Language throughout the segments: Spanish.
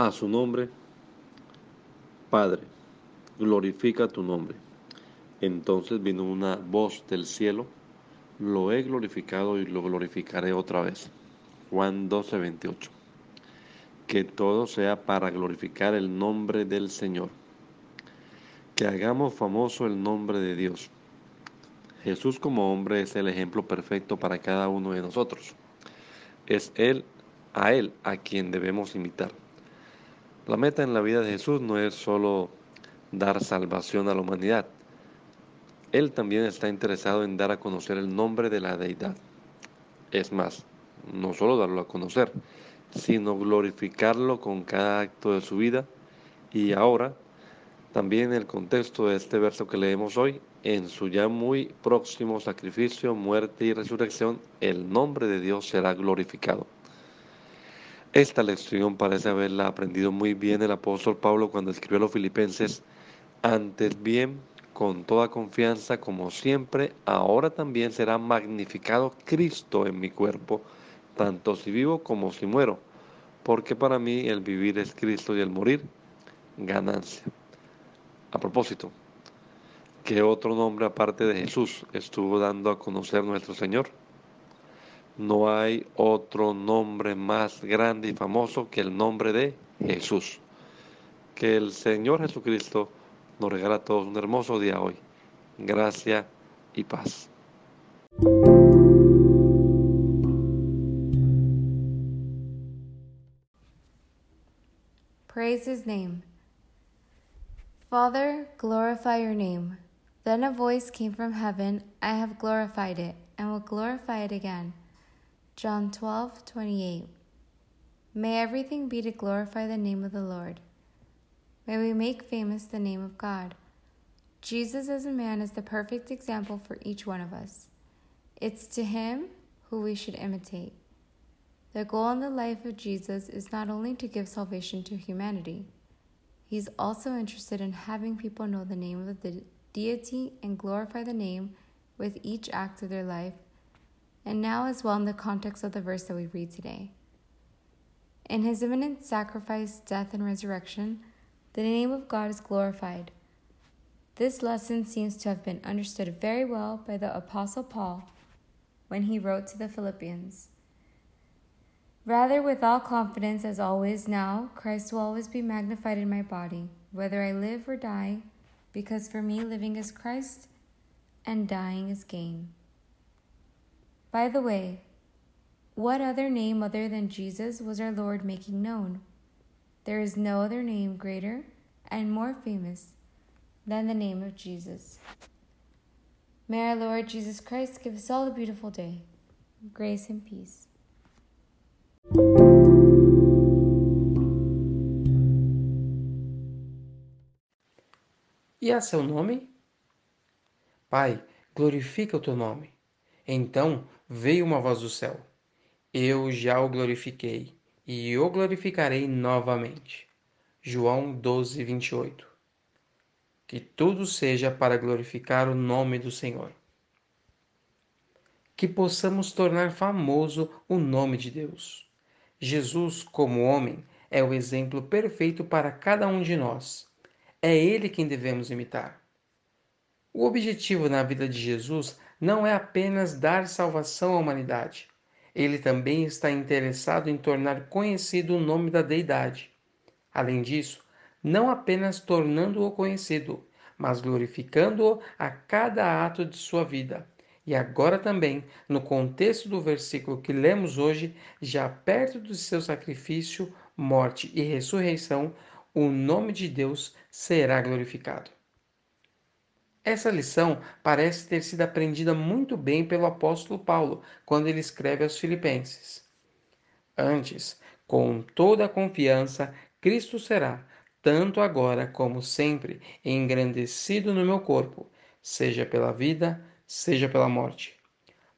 A su nombre, Padre, glorifica tu nombre. Entonces vino una voz del cielo, lo he glorificado y lo glorificaré otra vez. Juan 12, 28. Que todo sea para glorificar el nombre del Señor. Que hagamos famoso el nombre de Dios. Jesús como hombre es el ejemplo perfecto para cada uno de nosotros. Es Él, a Él, a quien debemos imitar. La meta en la vida de Jesús no es solo dar salvación a la humanidad. Él también está interesado en dar a conocer el nombre de la deidad. Es más, no solo darlo a conocer, sino glorificarlo con cada acto de su vida y ahora, también en el contexto de este verso que leemos hoy, en su ya muy próximo sacrificio, muerte y resurrección, el nombre de Dios será glorificado. Esta lección parece haberla aprendido muy bien el apóstol Pablo cuando escribió a los filipenses, antes bien, con toda confianza, como siempre, ahora también será magnificado Cristo en mi cuerpo, tanto si vivo como si muero, porque para mí el vivir es Cristo y el morir ganancia. A propósito, ¿qué otro nombre aparte de Jesús estuvo dando a conocer nuestro Señor? No hay otro nombre más grande y famoso que el nombre de Jesús. Que el Señor Jesucristo nos regala a todos un hermoso día hoy. Gracia y paz. Praise his name. Father, glorify your name. Then a voice came from heaven I have glorified it, and will glorify it again. John 12, 28. May everything be to glorify the name of the Lord. May we make famous the name of God. Jesus as a man is the perfect example for each one of us. It's to him who we should imitate. The goal in the life of Jesus is not only to give salvation to humanity, he's also interested in having people know the name of the deity and glorify the name with each act of their life and now as well in the context of the verse that we read today. In his imminent sacrifice, death, and resurrection, the name of God is glorified. This lesson seems to have been understood very well by the Apostle Paul when he wrote to the Philippians. Rather, with all confidence, as always, now, Christ will always be magnified in my body, whether I live or die, because for me living is Christ and dying is gain. By the way, what other name other than Jesus was our Lord making known? There is no other name greater and more famous than the name of Jesus. May our Lord Jesus Christ give us all a beautiful day, grace and peace. E a seu nome? Pai, glorifica o teu nome. Então veio uma voz do céu: Eu já o glorifiquei e o glorificarei novamente. João 12, 28. Que tudo seja para glorificar o nome do Senhor. Que possamos tornar famoso o nome de Deus. Jesus, como homem, é o exemplo perfeito para cada um de nós. É ele quem devemos imitar. O objetivo na vida de Jesus não é apenas dar salvação à humanidade. Ele também está interessado em tornar conhecido o nome da deidade. Além disso, não apenas tornando-o conhecido, mas glorificando-o a cada ato de sua vida. E agora também, no contexto do versículo que lemos hoje, já perto do seu sacrifício, morte e ressurreição, o nome de Deus será glorificado. Essa lição parece ter sido aprendida muito bem pelo apóstolo Paulo quando ele escreve aos Filipenses. Antes, Com toda confiança, Cristo será, tanto agora como sempre, engrandecido no meu corpo, seja pela vida, seja pela morte.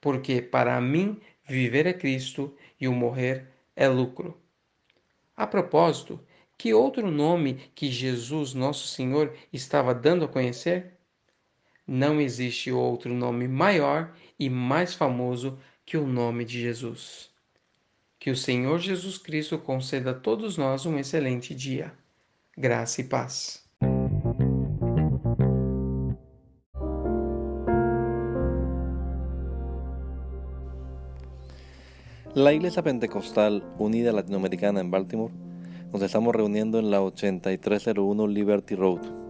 Porque para mim viver é Cristo e o morrer é lucro. A propósito, que outro nome que Jesus, nosso Senhor, estava dando a conhecer? Não existe outro nome maior e mais famoso que o nome de Jesus. Que o Senhor Jesus Cristo conceda a todos nós um excelente dia. Graça e paz. La Iglesia Pentecostal Unida Latinoamericana en Baltimore nos estamos reuniendo en la 8301 Liberty Road